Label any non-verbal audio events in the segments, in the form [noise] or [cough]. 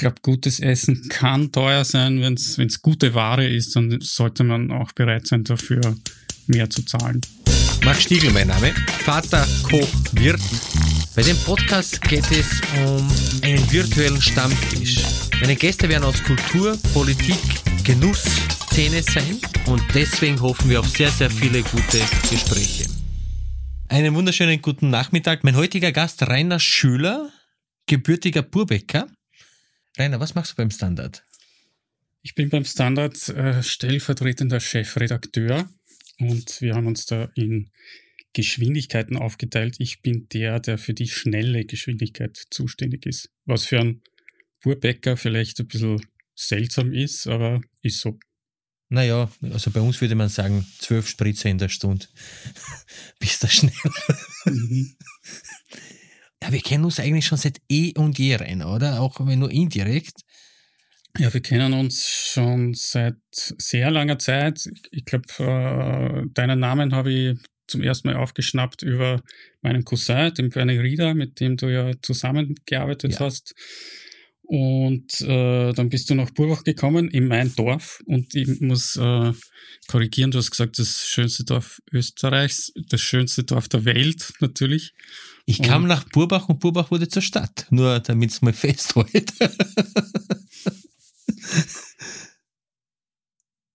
glaube, gutes Essen kann teuer sein. Wenn es gute Ware ist, dann sollte man auch bereit sein, dafür mehr zu zahlen. Max Stiegel, mein Name. Vater, Koch, Wirt. Bei dem Podcast geht es um einen virtuellen Stammtisch. Meine Gäste werden aus Kultur, Politik, Genuss, Szene sein und deswegen hoffen wir auf sehr, sehr viele gute Gespräche. Einen wunderschönen guten Nachmittag. Mein heutiger Gast Rainer Schüler, gebürtiger Burbecker. Rainer, was machst du beim Standard? Ich bin beim Standard äh, stellvertretender Chefredakteur und wir haben uns da in Geschwindigkeiten aufgeteilt. Ich bin der, der für die schnelle Geschwindigkeit zuständig ist. Was für einen Burbäcker vielleicht ein bisschen seltsam ist, aber ist so. Naja, also bei uns würde man sagen, zwölf Spritzer in der Stunde. [laughs] Bist du schnell. Mhm. [laughs] Ja, wir kennen uns eigentlich schon seit eh und je rein, oder? Auch wenn nur indirekt. Ja, wir kennen uns schon seit sehr langer Zeit. Ich glaube, äh, deinen Namen habe ich zum ersten Mal aufgeschnappt über meinen Cousin, den Bernie Rieder, mit dem du ja zusammengearbeitet ja. hast. Und äh, dann bist du nach Burbach gekommen, in mein Dorf. Und ich muss äh, korrigieren, du hast gesagt, das schönste Dorf Österreichs, das schönste Dorf der Welt natürlich. Ich kam und, nach Burbach und Burbach wurde zur Stadt, nur damit es mal [laughs] festhält.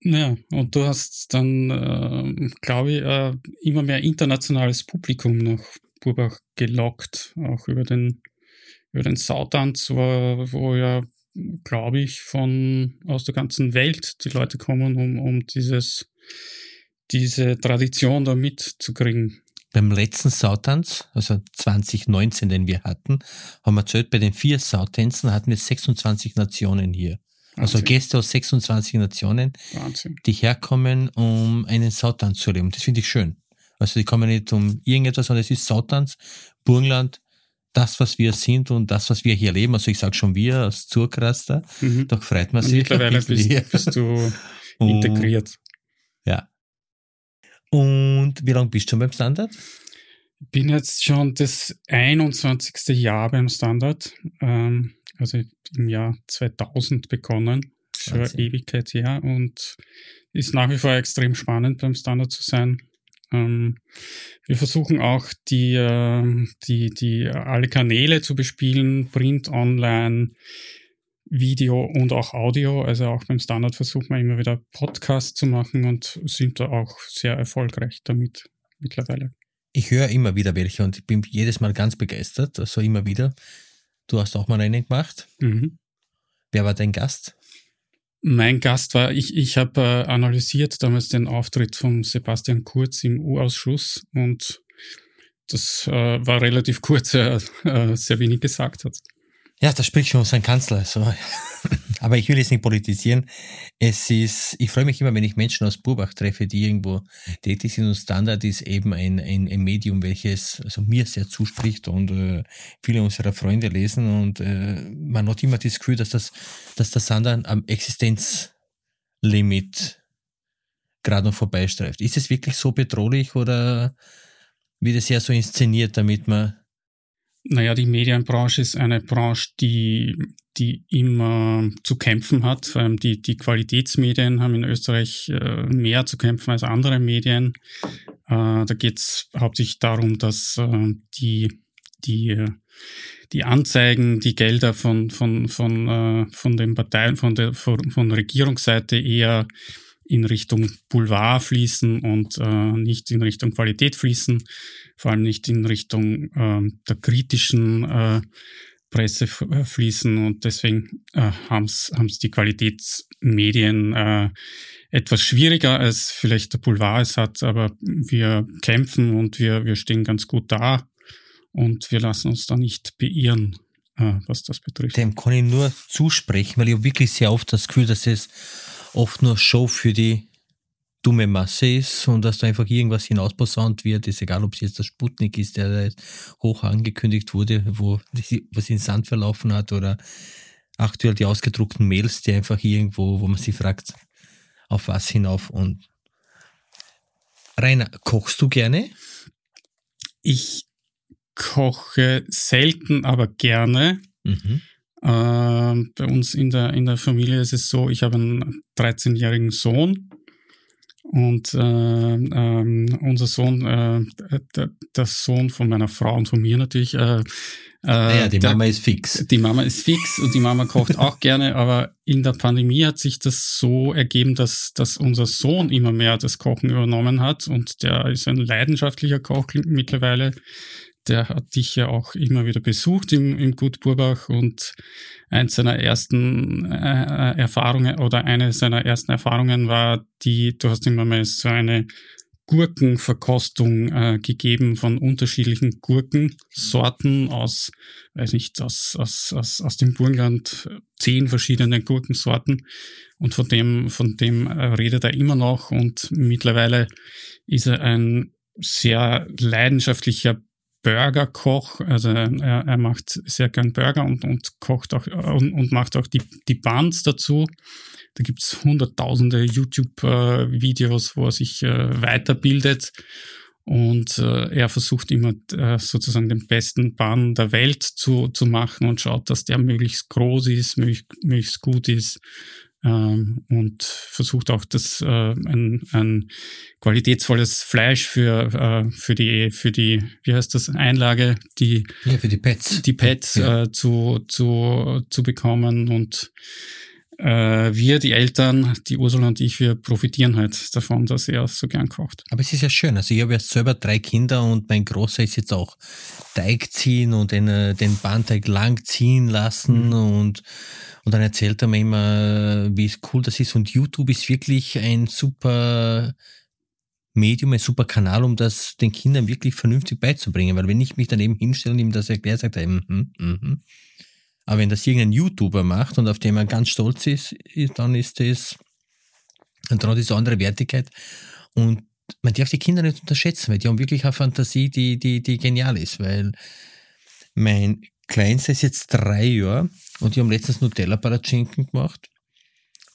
Ja, und du hast dann, äh, glaube ich, immer mehr internationales Publikum nach Burbach gelockt, auch über den, über den Sautanz, wo, wo ja, glaube ich, von aus der ganzen Welt die Leute kommen, um, um dieses, diese Tradition da mitzukriegen. Beim letzten Sautanz, also 2019, den wir hatten, haben wir erzählt, bei den vier Sautänzen hatten wir 26 Nationen hier. Also Gäste aus 26 Nationen, Wahnsinn. die herkommen, um einen Sautanz zu erleben. Das finde ich schön. Also die kommen nicht um irgendetwas, sondern es ist Sautanz, Burgenland, das, was wir sind und das, was wir hier leben. Also ich sage schon wir als Zurkraster, mhm. doch freut man sich. mittlerweile bist, bist, du [laughs] integriert. ja. Und wie lange bist du schon beim Standard? Ich bin jetzt schon das 21. Jahr beim Standard. Ähm, also im Jahr 2000 begonnen, schon Ewigkeit her und ist nach wie vor extrem spannend beim Standard zu sein. Ähm, wir versuchen auch die, äh, die, die alle Kanäle zu bespielen, Print, Online, Video und auch Audio. Also auch beim Standard versuchen wir immer wieder Podcasts zu machen und sind da auch sehr erfolgreich damit mittlerweile. Ich höre immer wieder welche und ich bin jedes Mal ganz begeistert, also immer wieder. Du hast auch mal einen gemacht. Mhm. Wer war dein Gast? Mein Gast war, ich, ich habe äh, analysiert damals den Auftritt von Sebastian Kurz im U-Ausschuss und das äh, war relativ kurz, er [laughs] äh, sehr wenig gesagt hat. Ja, da spricht schon sein Kanzler. So. [laughs] Aber ich will jetzt nicht politisieren. Es ist, ich freue mich immer, wenn ich Menschen aus Burbach treffe, die irgendwo tätig sind und Standard ist eben ein, ein, ein Medium, welches also mir sehr zuspricht und äh, viele unserer Freunde lesen und äh, man hat immer das Gefühl, dass das, dass der Standard am Existenzlimit gerade noch vorbeistreift. Ist es wirklich so bedrohlich oder wird es ja so inszeniert, damit man naja, die Medienbranche ist eine Branche, die, die immer zu kämpfen hat. Vor allem die, die Qualitätsmedien haben in Österreich äh, mehr zu kämpfen als andere Medien. Äh, da geht es hauptsächlich darum, dass äh, die, die, die Anzeigen, die Gelder von, von, von, von den Parteien, von der von, von Regierungsseite eher in Richtung Boulevard fließen und äh, nicht in Richtung Qualität fließen, vor allem nicht in Richtung äh, der kritischen äh, Presse äh, fließen. Und deswegen äh, haben es die Qualitätsmedien äh, etwas schwieriger, als vielleicht der Boulevard es hat, aber wir kämpfen und wir, wir stehen ganz gut da. Und wir lassen uns da nicht beirren, äh, was das betrifft. Dem kann ich nur zusprechen, weil ich habe wirklich sehr oft das Gefühl, dass es oft nur Show für die dumme Masse ist und dass da einfach irgendwas hinausposaunt wird, ist egal, ob es jetzt der Sputnik ist, der hoch angekündigt wurde, wo was in Sand verlaufen hat oder aktuell die ausgedruckten Mails, die einfach irgendwo, wo man sich fragt, auf was hinauf und Rainer, kochst du gerne? Ich koche selten, aber gerne. Mhm. Äh, äh, bei uns in der, in der Familie ist es so, ich habe einen 13-jährigen Sohn und äh, ähm, unser Sohn, äh, der, der, Sohn von meiner Frau und von mir natürlich. Äh, äh, ja, die der, Mama ist fix. Die Mama ist fix und die Mama kocht [laughs] auch gerne, aber in der Pandemie hat sich das so ergeben, dass, dass unser Sohn immer mehr das Kochen übernommen hat und der ist ein leidenschaftlicher Koch mittlerweile der hat dich ja auch immer wieder besucht im, im Gut Burbach und eins seiner ersten äh, Erfahrungen oder eine seiner ersten Erfahrungen war die, du hast immer mal so eine Gurkenverkostung äh, gegeben von unterschiedlichen Gurkensorten aus, weiß nicht, aus, aus, aus, aus dem Burgenland, zehn verschiedene Gurkensorten. Und von dem, von dem äh, redet er immer noch und mittlerweile ist er ein sehr leidenschaftlicher Burgerkoch, also er, er macht sehr gern Burger und, und kocht auch und, und macht auch die, die Buns dazu. Da gibt's hunderttausende YouTube-Videos, wo er sich äh, weiterbildet und äh, er versucht immer äh, sozusagen den besten Bun der Welt zu, zu machen und schaut, dass der möglichst groß ist, möglichst, möglichst gut ist und versucht auch das äh, ein, ein qualitätsvolles Fleisch für äh, für die für die wie heißt das Einlage die ja, für die Pets die Pets ja. äh, zu zu zu bekommen und äh, wir, die Eltern, die Ursula und ich, wir profitieren halt davon, dass er so gern kocht. Aber es ist ja schön. Also ich habe ja selber drei Kinder und mein Großer ist jetzt auch Teig ziehen und den, äh, den Bahnteig lang ziehen lassen mhm. und, und dann erzählt er mir immer, wie cool das ist. Und YouTube ist wirklich ein super Medium, ein super Kanal, um das den Kindern wirklich vernünftig beizubringen. Weil wenn ich mich daneben hinstelle und ihm das erkläre, sagt er, mm -hmm. Aber wenn das irgendein YouTuber macht und auf dem er ganz stolz ist, dann ist das, dann hat eine andere Wertigkeit. Und man darf die Kinder nicht unterschätzen, weil die haben wirklich eine Fantasie, die, die, die genial ist, weil mein Kleinster ist jetzt drei Jahre und die haben letztens Nutella-Palatschinken gemacht.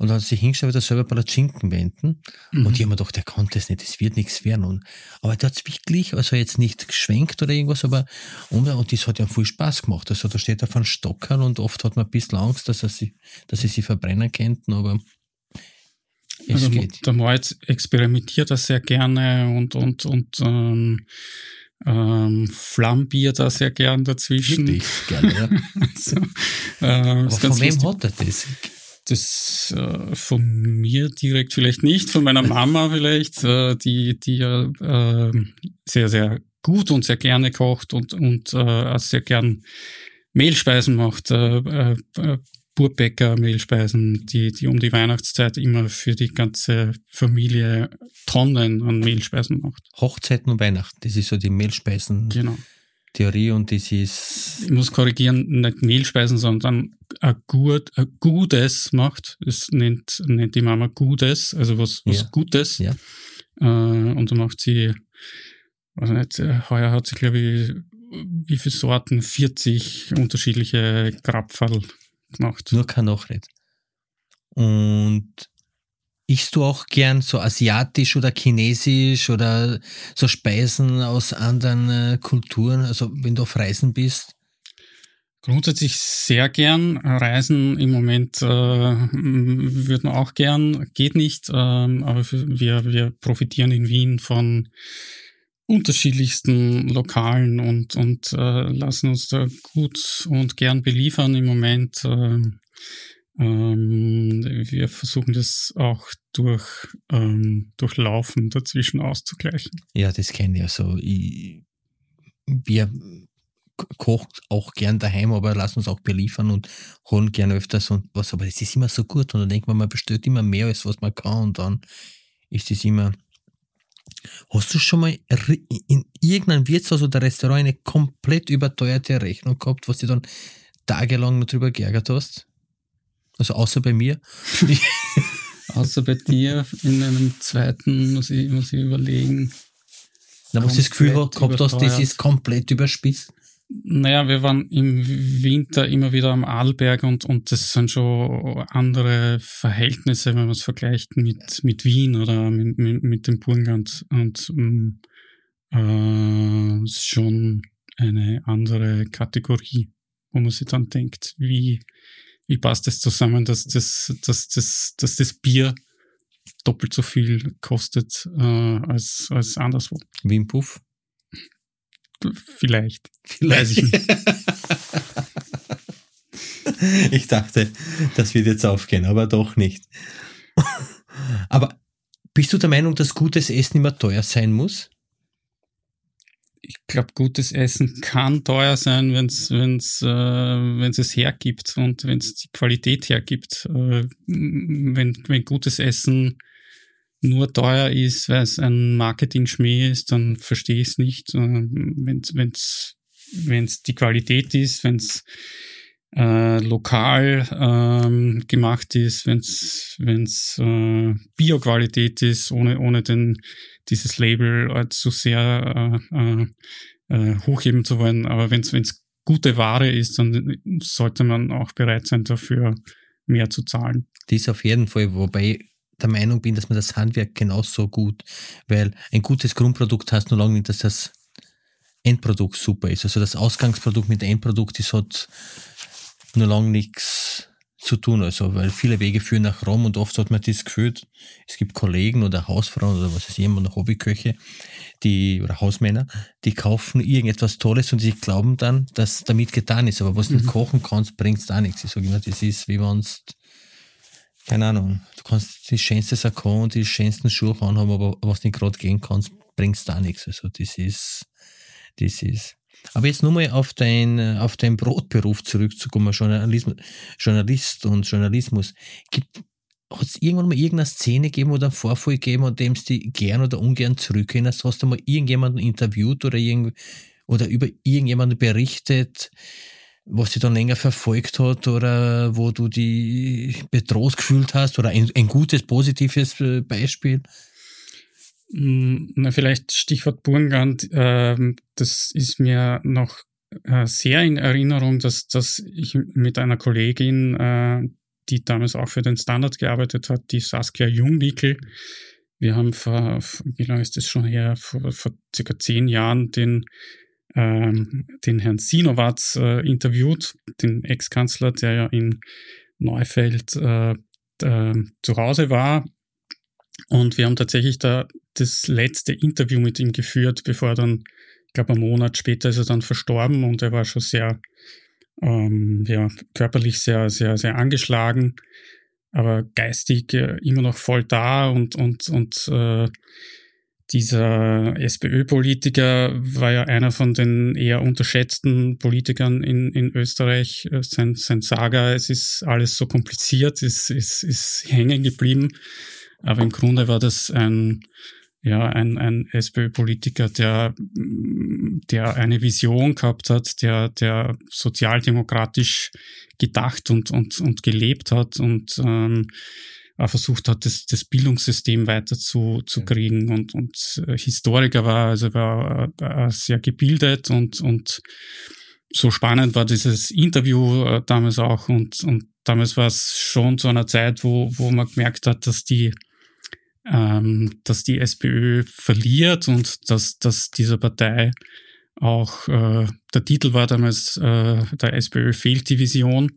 Und dann hat sie hingestellt, wieder selber Palatschinken wenden. Mhm. Und ich habe mir gedacht, der konnte es nicht, das wird nichts werden. Und, aber der hat es wirklich, also jetzt nicht geschwenkt oder irgendwas, aber und, und das hat ja viel Spaß gemacht. Also da steht er von Stockern und oft hat man ein bisschen Angst, dass er sie, dass sie sie verbrennen könnten, aber es also, geht. Der Moritz experimentiert das sehr gerne und, und, und ähm, ähm, flambiert da sehr gern dazwischen. Richtig, gerne, ja. [laughs] also, äh, aber von wem hat er das? das äh, von mir direkt vielleicht nicht, von meiner Mama [laughs] vielleicht, äh, die, die ja äh, sehr, sehr gut und sehr gerne kocht und, und äh, sehr gern Mehlspeisen macht, äh, äh, Burbäcker Mehlspeisen, die, die um die Weihnachtszeit immer für die ganze Familie Tonnen an Mehlspeisen macht. Hochzeiten und Weihnachten, das ist so die Mehlspeisen. Genau. Theorie und das ist. Ich muss korrigieren, nicht Mehlspeisen, sondern ein, gut, ein Gutes macht. Es nennt, nennt die Mama Gutes, also was, was ja. Gutes. Ja. Äh, und da macht sie, weiß nicht, heuer hat sie, glaube ich, wie viele Sorten? 40 unterschiedliche Grabfall gemacht. Nur kein Nachred. Und Ichst du auch gern so asiatisch oder chinesisch oder so Speisen aus anderen äh, Kulturen, also wenn du auf Reisen bist? Grundsätzlich sehr gern. Reisen im Moment äh, würden wir auch gern, geht nicht, äh, aber wir, wir profitieren in Wien von unterschiedlichsten Lokalen und, und äh, lassen uns da gut und gern beliefern im Moment. Äh, ähm, wir versuchen das auch durch, ähm, durch Laufen dazwischen auszugleichen. Ja, das kenne ich. Also ich, wir kochen auch gern daheim, aber lassen uns auch beliefern und holen gern öfters und was. Aber das ist immer so gut und dann denkt man, man bestellt immer mehr, als was man kann und dann ist es immer. Hast du schon mal in irgendeinem Wirtshaus oder Restaurant eine komplett überteuerte Rechnung gehabt, was du dann tagelang drüber geärgert hast? Also außer bei mir. [laughs] [laughs] außer bei dir in einem zweiten muss ich, muss ich überlegen. Na, was das Gefühl gehabt hast, das ist komplett überspitzt. Naja, wir waren im Winter immer wieder am Arlberg und, und das sind schon andere Verhältnisse, wenn man es vergleicht mit, mit Wien oder mit, mit, mit dem Burgenland. Und äh, ist schon eine andere Kategorie, wo man sich dann denkt, wie, wie passt das zusammen, dass das, dass das, dass das Bier doppelt so viel kostet äh, als, als anderswo. Wie im Puff? Vielleicht. Vielleicht. Weiß ich nicht. [laughs] ich dachte, das wird jetzt aufgehen, aber doch nicht. [laughs] aber bist du der Meinung, dass gutes Essen immer teuer sein muss? ich glaube, gutes Essen kann teuer sein, wenn es wenn's, äh, wenn's es hergibt und wenn es die Qualität hergibt. Äh, wenn, wenn gutes Essen nur teuer ist, weil es ein Marketing-Schmäh ist, dann verstehe ich es nicht. Äh, wenn es wenn's die Qualität ist, wenn es äh, lokal ähm, gemacht ist, wenn es wenn's, äh, Bio-Qualität ist, ohne, ohne den, dieses Label zu sehr äh, äh, äh, hochheben zu wollen. Aber wenn es gute Ware ist, dann sollte man auch bereit sein, dafür mehr zu zahlen. Dies auf jeden Fall, wobei der Meinung bin, dass man das Handwerk genauso gut, weil ein gutes Grundprodukt heißt nur lange nicht, dass das Endprodukt super ist. Also das Ausgangsprodukt mit dem Endprodukt ist halt nur lang nichts zu tun. Also, weil viele Wege führen nach Rom und oft hat man das Gefühl, es gibt Kollegen oder Hausfrauen oder was ich, immer Hobbyköche, die, oder Hausmänner, die kaufen irgendetwas Tolles und sie glauben dann, dass damit getan ist. Aber was du mhm. nicht kochen kannst, bringt es da nichts. Ich sage immer, das ist wie wenn keine Ahnung, du kannst die schönste Sakko und die schönsten Schuhe anhaben, aber was nicht gerade gehen kannst, bringt es da nichts. Also, das ist, das ist, aber jetzt nur mal auf dein, auf deinen Brotberuf zurückzukommen, Journalismus, Journalist und Journalismus. hat es irgendwann mal irgendeine Szene gegeben oder einen Vorfall gegeben, an dem du gern oder ungern zurückerinnerst? Hast du mal irgendjemanden interviewt oder, irgend, oder über irgendjemanden berichtet, was dich dann länger verfolgt hat oder wo du dich bedroht gefühlt hast oder ein, ein gutes, positives äh, Beispiel? Hm, na, vielleicht Stichwort Burgenland, äh, das ist mir noch äh, sehr in Erinnerung, dass, dass ich mit einer Kollegin, äh, die damals auch für den Standard gearbeitet hat, die Saskia Jungwickel, wir haben vor, wie lange ist das schon her, vor, vor circa zehn Jahren den, ähm, den Herrn Sinowatz äh, interviewt, den Ex-Kanzler, der ja in Neufeld äh, zu Hause war. Und wir haben tatsächlich da das letzte Interview mit ihm geführt, bevor er dann, ich glaube, einen Monat später ist er dann verstorben und er war schon sehr, ähm, ja, körperlich sehr, sehr, sehr angeschlagen, aber geistig äh, immer noch voll da und, und, und äh, dieser SPÖ-Politiker war ja einer von den eher unterschätzten Politikern in, in Österreich. Äh, sein, sein Saga, es ist alles so kompliziert, ist, ist, ist hängen geblieben. Aber im Grunde war das ein, ja, ein, ein SPÖ-Politiker, der, der eine Vision gehabt hat, der, der sozialdemokratisch gedacht und, und, und gelebt hat und ähm, versucht hat, das, das Bildungssystem weiter zu, zu kriegen. Und, und äh, Historiker war, also war äh, sehr gebildet und, und so spannend war dieses Interview äh, damals auch. Und, und damals war es schon zu einer Zeit, wo, wo man gemerkt hat, dass die ähm, dass die SPÖ verliert und dass, dass dieser Partei auch, äh, der Titel war damals, äh, der SPÖ fehlt die Vision.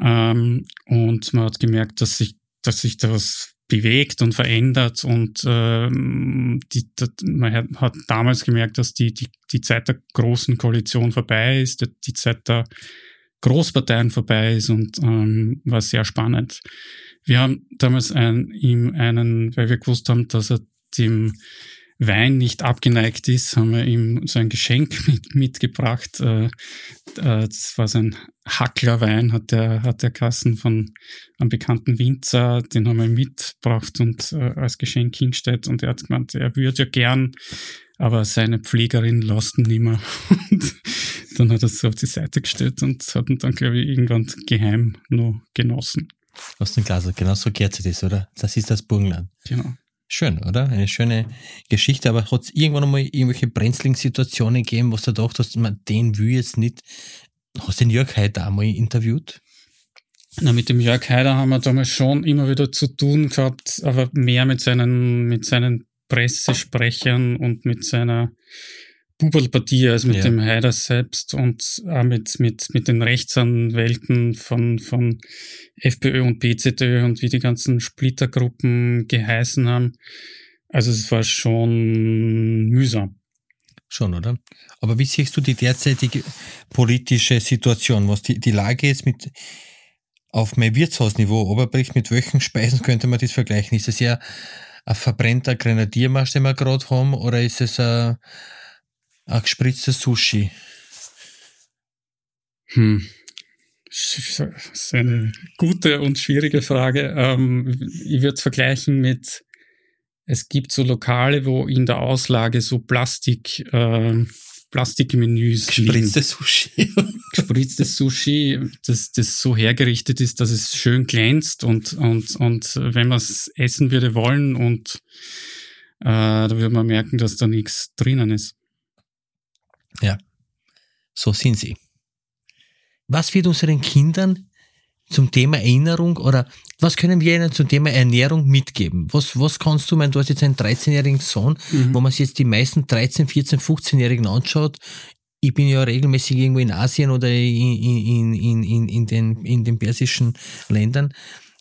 Ähm, und man hat gemerkt, dass sich, dass sich da was bewegt und verändert und ähm, die, die, man hat damals gemerkt, dass die, die, die Zeit der großen Koalition vorbei ist, die Zeit der Großparteien vorbei ist und ähm, war sehr spannend. Wir haben damals ein, ihm einen, weil wir gewusst haben, dass er dem Wein nicht abgeneigt ist, haben wir ihm so ein Geschenk [laughs] mit, mitgebracht. Äh, äh, das war sein Hacklerwein, hat der, hat der Kassen von einem bekannten Winzer, den haben wir mitgebracht und äh, als Geschenk hingestellt und er hat gemeint, er würde ja gern, aber seine Pflegerin lässt ihn nimmer. [laughs] Und dann hat er es so auf die Seite gestellt und hat ihn dann, glaube ich, irgendwann geheim noch genossen. Aus dem Glas, genau so gehört das, oder? Das ist das Burgenland. Genau. Schön, oder? Eine schöne Geschichte, aber hat es irgendwann einmal irgendwelche Brenzling-Situationen gegeben, wo du gedacht hast, man, den will jetzt nicht. Hast du den Jörg Haider einmal interviewt? Na, mit dem Jörg Haider haben wir damals schon immer wieder zu tun gehabt, aber mehr mit seinen, mit seinen Pressesprechern und mit seiner Bubelpartie als mit ja. dem Haider selbst und auch mit, mit, mit den Rechtsanwälten von, von FPÖ und PZÖ und wie die ganzen Splittergruppen geheißen haben. Also es war schon mühsam. Schon, oder? Aber wie siehst du die derzeitige politische Situation, was die, die Lage ist mit auf mein Wirtshausniveau Oberbricht, mit welchen Speisen könnte man das vergleichen? Ist es ja ein verbrennter Grenadiermarsch, den wir gerade haben, oder ist es ein, ein gespritzter Sushi? Hm. Das ist eine gute und schwierige Frage. Ähm, ich würde es vergleichen mit, es gibt so Lokale, wo in der Auslage so Plastik, äh, Plastikmenüs Gespritztes Sushi. [laughs] Gespritztes Sushi, das, das so hergerichtet ist, dass es schön glänzt und, und, und wenn man es essen würde wollen und äh, da würde man merken, dass da nichts drinnen ist. Ja, so sind sie. Was wird unseren Kindern zum Thema Erinnerung oder was können wir ihnen zum Thema Ernährung mitgeben? Was, was kannst du, mein, du hast jetzt einen 13-jährigen Sohn, mhm. wo man sich jetzt die meisten 13, 14, 15-Jährigen anschaut. Ich bin ja regelmäßig irgendwo in Asien oder in, in, in, in, in, den, in den persischen Ländern.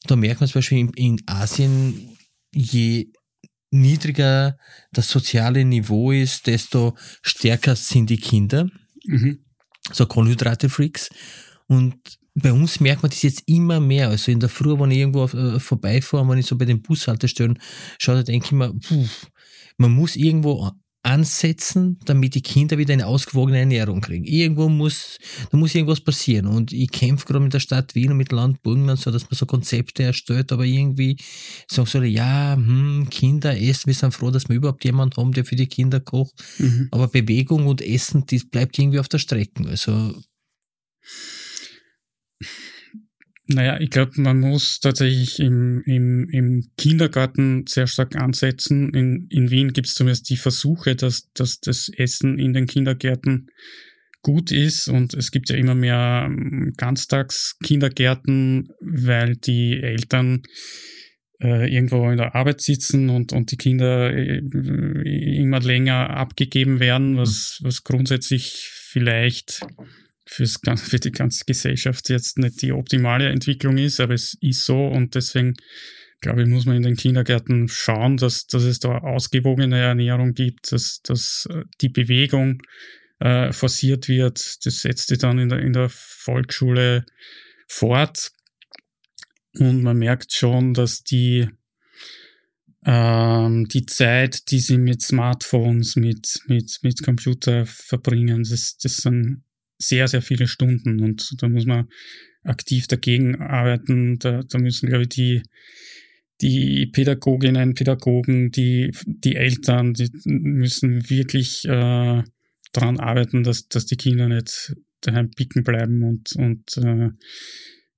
Da merkt man zum Beispiel in, in Asien, je niedriger das soziale Niveau ist, desto stärker sind die Kinder. Mhm. So Kohlenhydrate-Freaks. Und bei uns merkt man das jetzt immer mehr. Also in der Früh, wenn ich irgendwo äh, vorbeifahre, wenn ich so bei den Bushaltestellen schaue, da denke ich mir, puh, man muss irgendwo ansetzen, damit die Kinder wieder eine ausgewogene Ernährung kriegen. Irgendwo muss, da muss irgendwas passieren. Und ich kämpfe gerade mit der Stadt Wien und mit Land Burgenland so, dass man so Konzepte erstellt, aber irgendwie sagen so, ja, hm, Kinder essen, wir sind froh, dass wir überhaupt jemanden haben, der für die Kinder kocht. Mhm. Aber Bewegung und Essen, das bleibt irgendwie auf der Strecke. Also, naja, ich glaube, man muss tatsächlich im, im, im Kindergarten sehr stark ansetzen. In, in Wien gibt es zumindest die Versuche, dass, dass das Essen in den Kindergärten gut ist und es gibt ja immer mehr ähm, Ganztagskindergärten, weil die Eltern äh, irgendwo in der Arbeit sitzen und, und die Kinder äh, immer länger abgegeben werden, was, was grundsätzlich vielleicht fürs, für die ganze Gesellschaft jetzt nicht die optimale Entwicklung ist, aber es ist so und deswegen glaube ich, muss man in den Kindergärten schauen, dass, dass es da ausgewogene Ernährung gibt, dass, dass äh, die Bewegung äh, forciert wird. Das setzt sich dann in der, in der Volksschule fort. Und man merkt schon, dass die, ähm, die Zeit, die sie mit Smartphones, mit, mit, mit Computer verbringen, das, das sind sehr, sehr viele Stunden und da muss man aktiv dagegen arbeiten. Da, da müssen, glaube ich, die, die Pädagoginnen, Pädagogen, die, die Eltern, die müssen wirklich äh, daran arbeiten, dass, dass die Kinder nicht daheim picken bleiben und, und äh,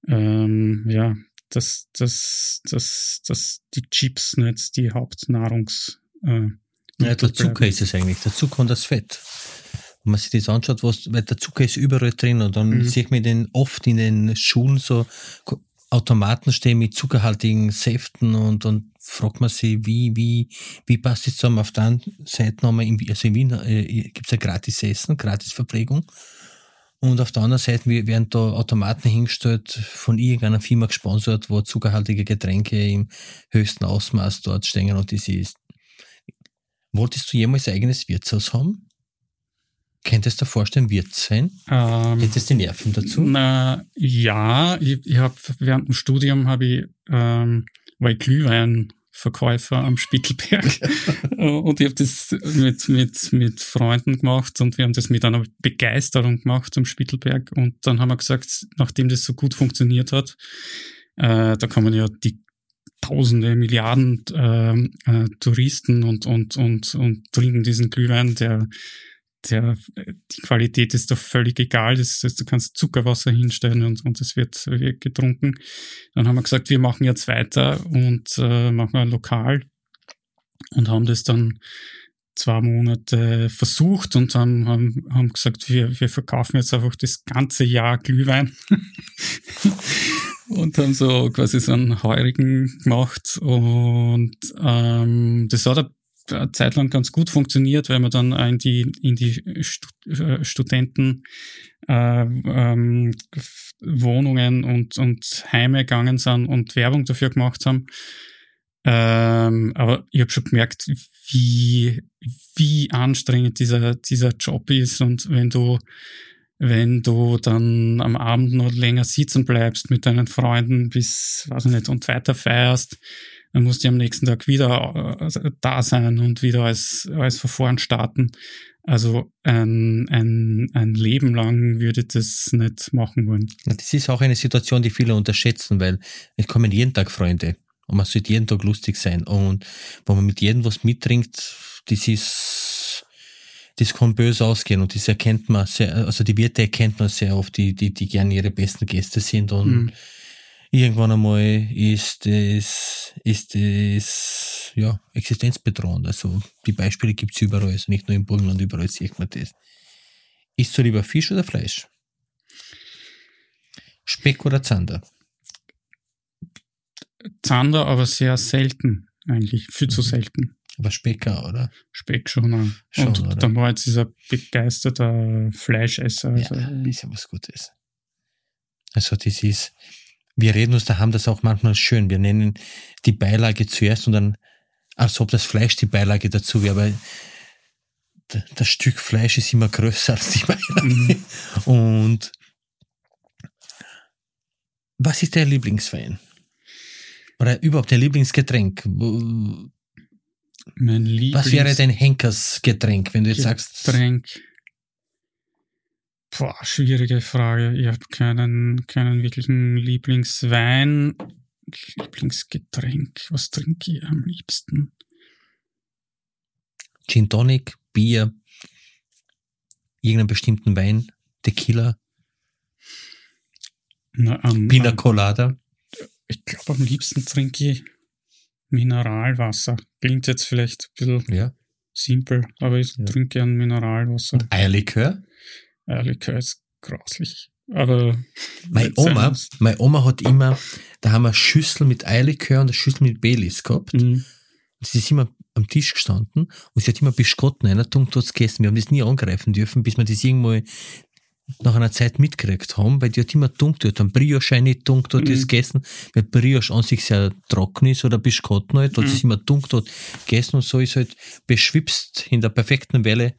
ähm, ja, dass, dass, dass, dass die Chips nicht die Hauptnahrungs äh, ja, der Zucker ist es eigentlich, der Zucker und das Fett wenn man sich das anschaut, was, weil der Zucker ist überall drin und dann mhm. sehe ich mir den oft in den Schulen so Automaten stehen mit zuckerhaltigen Säften und dann fragt man sich, wie, wie, wie passt das zusammen? Auf der einen Seite wir in, also in Wien äh, gibt es ja gratis Essen, gratis Verpflegung. Und auf der anderen Seite werden da Automaten hingestellt, von irgendeiner Firma gesponsert, wo zuckerhaltige Getränke im höchsten Ausmaß dort stehen und das ist. Wolltest du jemals ein eigenes Wirtshaus haben? Könntest du dir vorstellen, wird es sein? Ähm, Hättest du die Nerven dazu? Na, ja, ich, ich habe während dem Studium habe ich, ähm, war ich Glühweinverkäufer am Spittelberg [laughs] und ich habe das mit, mit, mit Freunden gemacht und wir haben das mit einer Begeisterung gemacht am Spittelberg und dann haben wir gesagt, nachdem das so gut funktioniert hat, äh, da kann man ja die Tausende, Milliarden äh, äh, Touristen und, und, und, und trinken diesen Glühwein, der der, die Qualität ist doch völlig egal. Das heißt, du kannst Zuckerwasser hinstellen und, und es wird, wird getrunken. Dann haben wir gesagt, wir machen jetzt weiter und äh, machen ein Lokal und haben das dann zwei Monate versucht und dann haben, haben gesagt, wir, wir verkaufen jetzt einfach das ganze Jahr Glühwein [laughs] und haben so quasi so einen Heurigen gemacht und ähm, das hat ein eine Zeit lang ganz gut funktioniert, weil wir dann in die, in die äh, Studenten äh, ähm, Wohnungen und, und Heime gegangen sind und Werbung dafür gemacht haben. Ähm, aber ich habe schon gemerkt, wie, wie anstrengend dieser, dieser Job ist und wenn du wenn du dann am Abend noch länger sitzen bleibst mit deinen Freunden bis, weiß ich nicht, und weiter feierst, dann musst du am nächsten Tag wieder äh, da sein und wieder als, als Verfahren starten. Also ein, ein, ein Leben lang würde ich das nicht machen wollen. Das ist auch eine Situation, die viele unterschätzen, weil es kommen jeden Tag Freunde und man sollte jeden Tag lustig sein. Und wenn man mit jedem was mittrinkt, das ist, das kann böse ausgehen und das erkennt man sehr, also die Wirte erkennt man sehr oft, die, die, die gerne ihre besten Gäste sind und mhm irgendwann einmal ist es, ist es ja, existenzbedrohend. Also die Beispiele gibt es überall, also nicht nur im Burgenland, überall sieht man das. Isst du lieber Fisch oder Fleisch? Speck oder Zander? Zander, aber sehr selten eigentlich, viel zu mhm. selten. Aber Specker, oder? Speck schon. Schon und oder? dann war jetzt dieser begeisterter Fleischesser. Also ja, ist ja was Gutes. Also das ist, wir reden uns daheim das auch manchmal schön. Wir nennen die Beilage zuerst und dann, als ob das Fleisch die Beilage dazu wäre, aber das Stück Fleisch ist immer größer als die Beilage. Mhm. Und was ist der Lieblingswein? Oder überhaupt dein Lieblingsgetränk? Mein Lieblings was wäre dein Henkersgetränk, wenn du jetzt Getränk. sagst? Getränk. Boah, schwierige Frage. Ich habe keinen, keinen wirklichen Lieblingswein. Lieblingsgetränk. Was trinke ich am liebsten? Gin Tonic, Bier, irgendeinen bestimmten Wein, Tequila, Na, um, Pina Colada. Ich glaube, am liebsten trinke ich Mineralwasser. Klingt jetzt vielleicht ein bisschen ja. simpel, aber ich ja. trinke gern Mineralwasser. Und Eierlikör? Ehrlichkeit ist grauslich. Aber. Meine Oma, meine Oma hat immer, da haben wir eine Schüssel mit Eierlikör und eine Schüssel mit Baileys gehabt. Mhm. Und sie ist immer am Tisch gestanden und sie hat immer Biskotten einer dort gegessen. Wir haben das nie angreifen dürfen, bis wir das irgendwo nach einer Zeit mitgekriegt haben, weil die hat immer dumm dort, am Brioche nicht dumm dort mhm. das gegessen, weil Brioche an sich sehr trocken ist oder Biskotten halt, hat mhm. sie immer dumm dort gegessen und so ist halt beschwipst in der perfekten Welle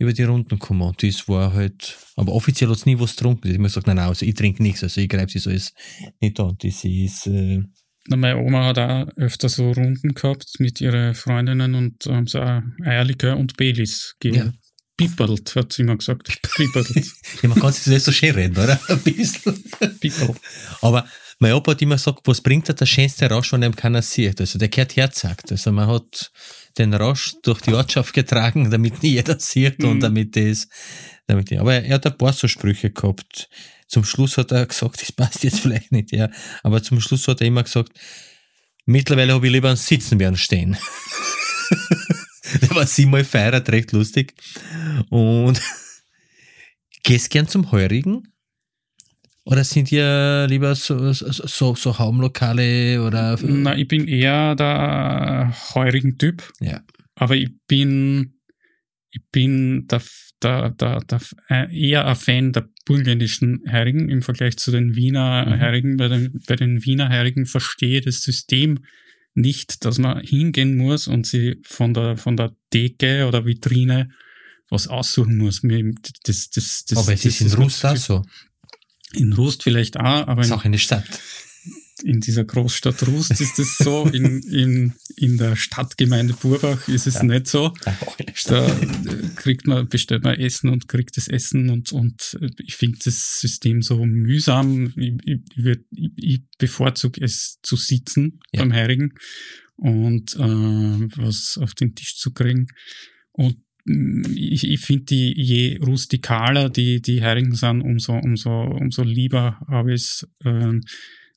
über die Runden gekommen. Und das war halt, aber offiziell hat es nie was getrunken. Ich habe immer gesagt, nein, nein, also ich trinke nichts, also ich greife das alles nicht an. Das ist, äh, Na, meine Oma hat auch öfter so Runden gehabt mit ihren Freundinnen und haben sie auch Eierlikör und Baileys gegeben. Ja. Pippelt, hat sie immer gesagt. Pippelt. [laughs] ja, man kann sich das so schön reden, oder? [laughs] Ein bisschen. Pippelt. Aber mein Opa hat immer gesagt, was bringt er der schönste Rausch, wenn einem keiner sieht? Also der gehört herzagt. Also man hat den Rausch durch die Ortschaft getragen, damit nie jeder sieht mhm. und damit das, damit, aber er hat ein paar so Sprüche gehabt. Zum Schluss hat er gesagt, das passt jetzt vielleicht nicht, ja, aber zum Schluss hat er immer gesagt, mittlerweile habe ich lieber ein Sitzen ein Stehen. [laughs] der war siebenmal feiert, recht lustig. Und [laughs] gehst gern zum Heurigen? Oder sind ihr lieber so, so, so Haumlokale oder? Na, ich bin eher der heurigen Typ. Ja. Aber ich bin, ich bin der, der, der, der, äh, eher ein Fan der burgenländischen Heurigen im Vergleich zu den Wiener mhm. Heurigen. Bei den, bei den Wiener Heurigen verstehe das System nicht, dass man hingehen muss und sie von der, von der Decke oder Vitrine was aussuchen muss. Das, das, das, Aber es ist in Russland so. In Rust vielleicht auch, aber. Ist auch eine Stadt. In dieser Großstadt Rust ist es so, in, in, in der Stadtgemeinde Burbach ist es ja. nicht so. Da kriegt man, bestellt man Essen und kriegt das Essen und, und ich finde das System so mühsam. Ich, ich, ich, ich bevorzuge es zu sitzen ja. beim Heirigen und äh, was auf den Tisch zu kriegen. Und ich, ich finde die, je rustikaler die, die Heringen sind, umso, umso, umso lieber habe ich es. Ähm,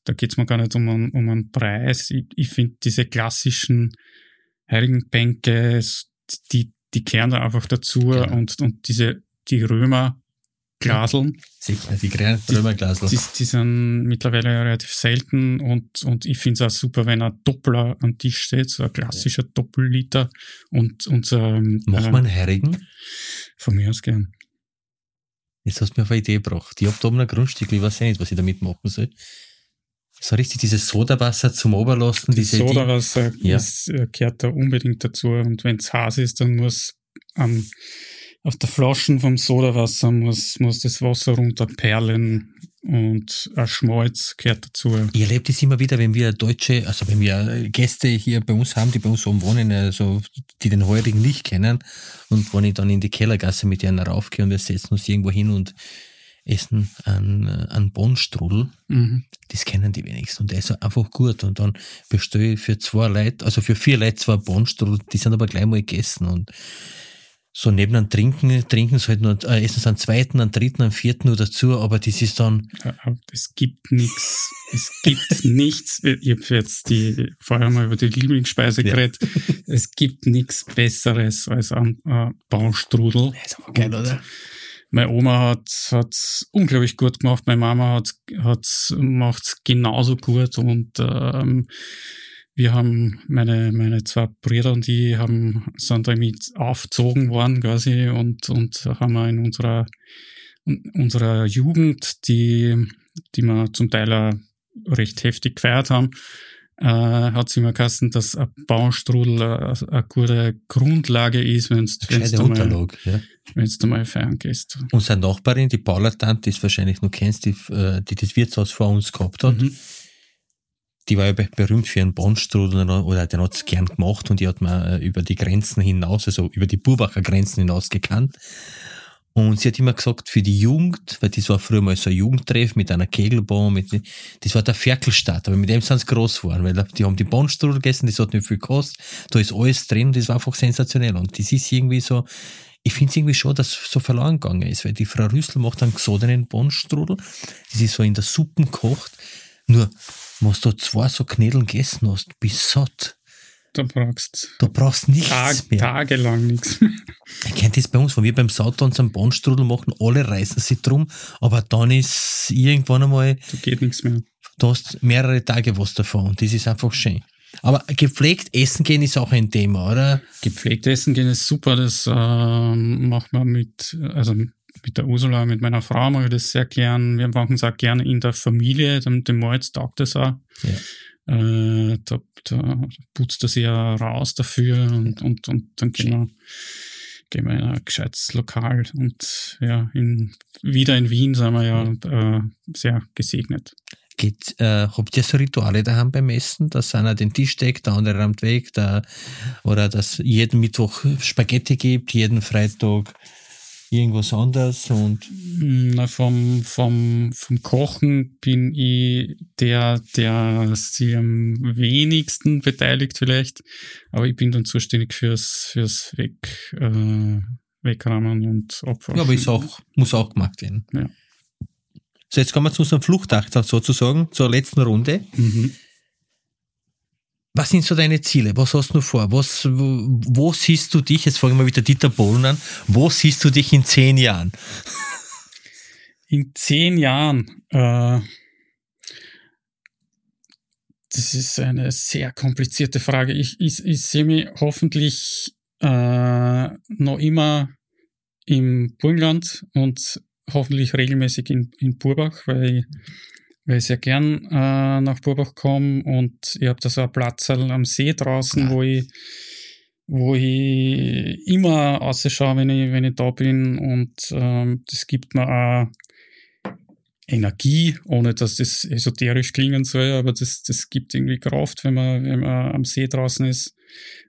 da geht es mir gar nicht um einen, um einen Preis. Ich, ich finde diese klassischen Heringenbänke, die, die kehren da einfach dazu genau. und, und diese, die Römer Glaseln. Sicher, die kleinen Römerglasel. Die, die sind mittlerweile relativ selten und, und ich finde es auch super, wenn ein Doppler am Tisch steht, so ein klassischer Doppelliter und unser. Macht man einen Herigen? Von mir aus gern. Jetzt hast du mir auf eine Idee gebracht. Ich habe da oben ein Grundstück, ich weiß nicht, was ich damit machen soll. So richtig dieses Sodawasser zum Oberlassen. Das Sodawasser ja. ist, äh, gehört da unbedingt dazu. Und wenn es heiß ist, dann muss am, auf der Flaschen vom Sodawasser muss, muss das Wasser runterperlen und ein Schmalz gehört dazu. Ich erlebe das immer wieder, wenn wir Deutsche, also wenn wir Gäste hier bei uns haben, die bei uns oben wohnen, also die den Heurigen nicht kennen und wenn ich dann in die Kellergasse mit ihnen raufgehe und wir setzen uns irgendwo hin und essen einen, einen Bonstrudel, mhm. das kennen die wenigsten und der ist einfach gut und dann bestelle ich für zwei Leute, also für vier Leute zwei Bonstrudel, die sind aber gleich mal gegessen und so neben einem Trinken, trinken sie halt nur, äh, essen sie einen zweiten, einen dritten, einen vierten nur dazu, aber das ist dann. Es gibt nichts, es gibt nichts. Ich habe jetzt die, vorher mal über die Lieblingsspeise ja. geredet. Es gibt nichts Besseres als ein äh, Baustrudel. Das ist aber geil, oder? Meine Oma hat hat's unglaublich gut gemacht, meine Mama hat hat's macht's genauso gut und ähm, wir haben, meine, meine zwei Brüder und die haben, sind damit aufgezogen worden quasi und, und haben wir in unserer, in unserer Jugend, die, die wir zum Teil auch recht heftig gefeiert haben, äh, hat sie immer geheißen, dass ein Bauernstrudel eine, gute Grundlage ist, wenn du mal, ja. wenn's du mal feiern gehst. Unsere Nachbarin, die Paula Tante, die du wahrscheinlich noch kennst, die, äh, die das Wirtshaus vor uns gehabt hat, mhm die war ja berühmt für ihren Bonstrudel oder den hat es gern gemacht und die hat man äh, über die Grenzen hinaus, also über die Burbacher Grenzen hinaus gekannt. Und sie hat immer gesagt, für die Jugend, weil das war früher mal so ein Jugendtreff mit einer Kegelbahn, mit, das war der Ferkelstadt, aber mit dem sind sie groß geworden, weil die haben die Bonstrudel gegessen, das hat nicht viel gekostet, da ist alles drin, das war einfach sensationell. Und das ist irgendwie so, ich finde es irgendwie schon, dass so verloren gegangen ist, weil die Frau Rüssel macht einen gesodenen Bonstrudel, das ist so in der Suppe gekocht, nur wenn du zwei so Knädeln gegessen hast, bist satt. Da brauchst du brauchst nichts Tag, mehr. Tagelang nichts mehr. [laughs] Ich kenne das bei uns, wenn wir beim Sauter unseren Bahnstrudel machen, alle reißen sich drum, aber dann ist irgendwann einmal. Da geht nichts mehr. Du hast mehrere Tage was davon und das ist einfach schön. Aber gepflegt essen gehen ist auch ein Thema, oder? Gepflegt essen gehen ist super, das äh, macht man mit, also mit der Ursula, mit meiner Frau mache ich das sehr gern. Wir machen es auch gerne in der Familie, dem, dem Malz taugt das auch. Ja. Äh, da, da putzt er sich ja raus dafür und, ja. und, und dann gehen wir, gehen wir in ein gescheites Lokal und ja, in, wieder in Wien sind wir ja äh, sehr gesegnet. Geht, äh, habt ihr so Rituale daheim beim Essen, dass einer den Tisch deckt, der andere rammt weg, der, oder dass jeden Mittwoch Spaghetti gibt, jeden Freitag irgendwas anderes und Na, vom, vom, vom Kochen bin ich der, der sich am wenigsten beteiligt vielleicht, aber ich bin dann zuständig fürs, fürs Weg, äh, Wegrammen und Opfer. Ja, aber ist auch, muss auch gemacht werden. Ja. So, jetzt kommen wir zu unserem Fluchtakt sozusagen, zur letzten Runde. Mhm. Was sind so deine Ziele? Was hast du vor? Was, wo, wo siehst du dich, jetzt fangen wir wieder Dieter Bohlen an, wo siehst du dich in zehn Jahren? In zehn Jahren, äh, das ist eine sehr komplizierte Frage. Ich, ich, ich sehe mich hoffentlich äh, noch immer im Burgenland und hoffentlich regelmäßig in, in Burbach, weil ich weil ich sehr gern äh, nach Burbach komme und ich habe da so einen Platz am See draußen, ja. wo ich wo ich immer ausschaue, wenn ich, wenn ich da bin und ähm, das gibt mir auch Energie, ohne dass das esoterisch klingen soll, aber das, das gibt irgendwie Kraft, wenn man, wenn man am See draußen ist.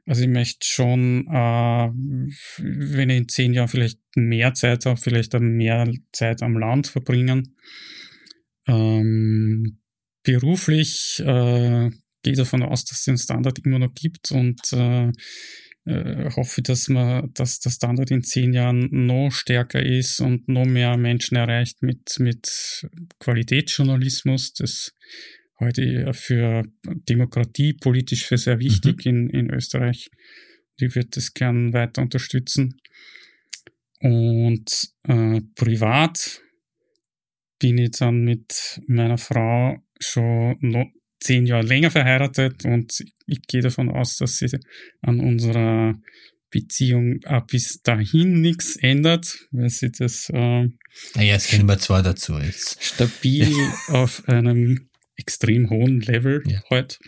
Also ich möchte schon, äh, wenn ich in zehn Jahren vielleicht mehr Zeit habe, vielleicht mehr Zeit am Land verbringen. Ähm, beruflich äh, gehe ich davon aus, dass es den Standard immer noch gibt und äh, äh, hoffe, dass man, dass der Standard in zehn Jahren noch stärker ist und noch mehr Menschen erreicht mit, mit Qualitätsjournalismus. Das heute für Demokratie politisch für sehr wichtig mhm. in, in Österreich. Ich würde das gern weiter unterstützen. Und äh, privat bin ich dann mit meiner Frau schon noch zehn Jahre länger verheiratet und ich gehe davon aus, dass sie an unserer Beziehung auch bis dahin nichts ändert, weil sie das äh, naja, es kennen wir zwei dazu jetzt. stabil [laughs] auf einem extrem hohen Level Ja. halt.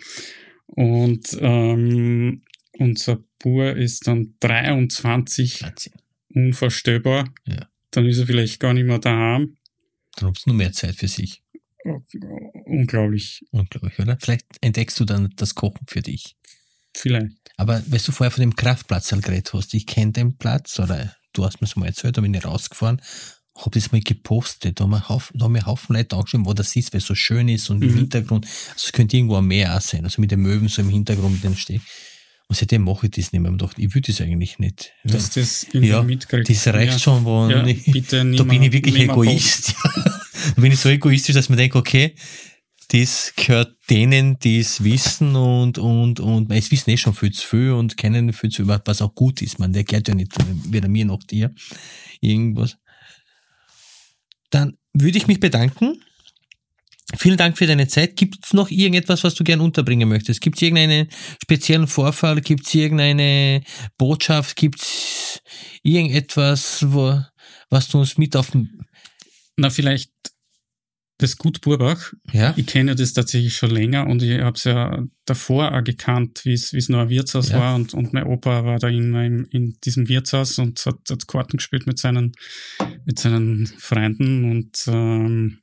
Und ähm, unser Bur ist dann 23 Wahnsinn. unvorstellbar. Ja. Dann ist er vielleicht gar nicht mehr daheim. Dann habt ihr nur mehr Zeit für sich. Unglaublich. Unglaublich, oder? Vielleicht entdeckst du dann das Kochen für dich. Vielleicht. Aber weil du vorher von dem Kraftplatz halt geredet hast, ich kenne den Platz, oder du hast mir es mal erzählt, da bin ich rausgefahren, hab das mal gepostet, da haben wir Haufen, da haben wir Haufen Leute angeschrieben, wo das ist, weil es so schön ist und im Mhm. Hintergrund, also es könnte irgendwo ein Meer auch sein, also mit den Möwen so im Hintergrund mit dem Stehen. Und seitdem mache ich das nicht mehr. Ich dachte, ich will das eigentlich nicht. Dass das irgendwie ja, mitkriegt. das reicht ja. schon, wo Ja, ich, bitte da bin ich wirklich Egoist. [laughs] da bin ich so egoistisch, dass man denkt, okay, das gehört denen, die es wissen und, und, und, es wissen eh schon viel zu viel und kennen viel zu viel, was auch gut ist. Man, der gehört ja nicht weder mir noch dir. Irgendwas. Dann würde ich mich bedanken. Vielen Dank für deine Zeit. Gibt es noch irgendetwas, was du gern unterbringen möchtest? Gibt es irgendeinen speziellen Vorfall? Gibt es irgendeine Botschaft? Gibt es irgendetwas, wo, was du uns mit auf den, Na, vielleicht das Gut Burbach. ja? Ich kenne das tatsächlich schon länger und ich habe es ja davor auch gekannt, wie es noch ein Wirtshaus Ja. war und, und mein Opa war da in, in diesem Wirtshaus und hat, hat Karten gespielt mit seinen, mit seinen Freunden und ähm,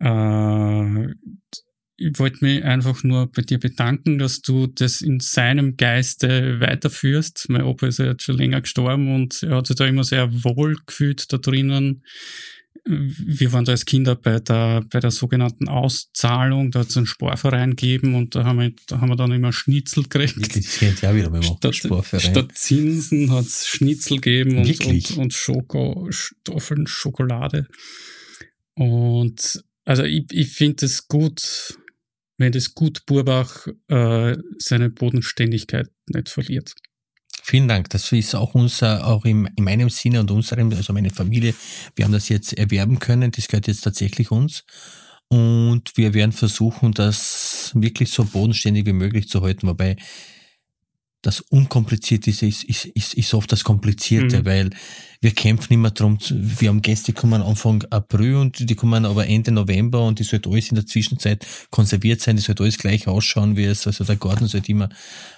äh, ich wollte mich einfach nur bei dir bedanken, dass du das in seinem Geiste weiterführst. Mein Opa ist ja jetzt schon länger gestorben und er hat sich da immer sehr wohl gefühlt da drinnen. Wir waren da als Kinder bei der, bei der sogenannten Auszahlung, da hat es einen Sportverein gegeben und da haben wir, da haben wir dann immer Schnitzel gekriegt. Wirklich, das kennt ja wieder beim Statt, Sportverein. statt Zinsen hat es Schnitzel gegeben und, und, und Schoko, Stoffeln, Schokolade. Und also ich, ich finde es gut, wenn das Gut Burbach äh, seine Bodenständigkeit nicht verliert. Vielen Dank. Das ist auch unser, auch im, in meinem Sinne und unserem, also meine Familie, wir haben das jetzt erwerben können. Das gehört jetzt tatsächlich uns. Und wir werden versuchen, das wirklich so bodenständig wie möglich zu halten, wobei das Unkomplizierte ist, ist, ist, ist, ist oft das Komplizierte, Mhm. weil wir kämpfen immer drum. zu- wir haben Gäste, die kommen Anfang April und die kommen aber Ende November und die sollte alles in der Zwischenzeit konserviert sein, die sollte alles gleich ausschauen, wie es, also der Garten sollte immer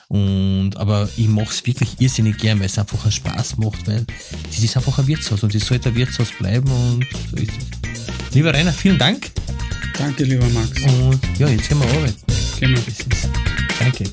und, aber ich mache es wirklich irrsinnig gern, weil es einfach einen Spaß macht, weil das ist einfach ein Wirtshaus und das sollte ein Wirtshaus bleiben und so ist es. Lieber Rainer, vielen Dank Danke, lieber Max. und ja, jetzt gehen wir arbeiten. Das ist, danke.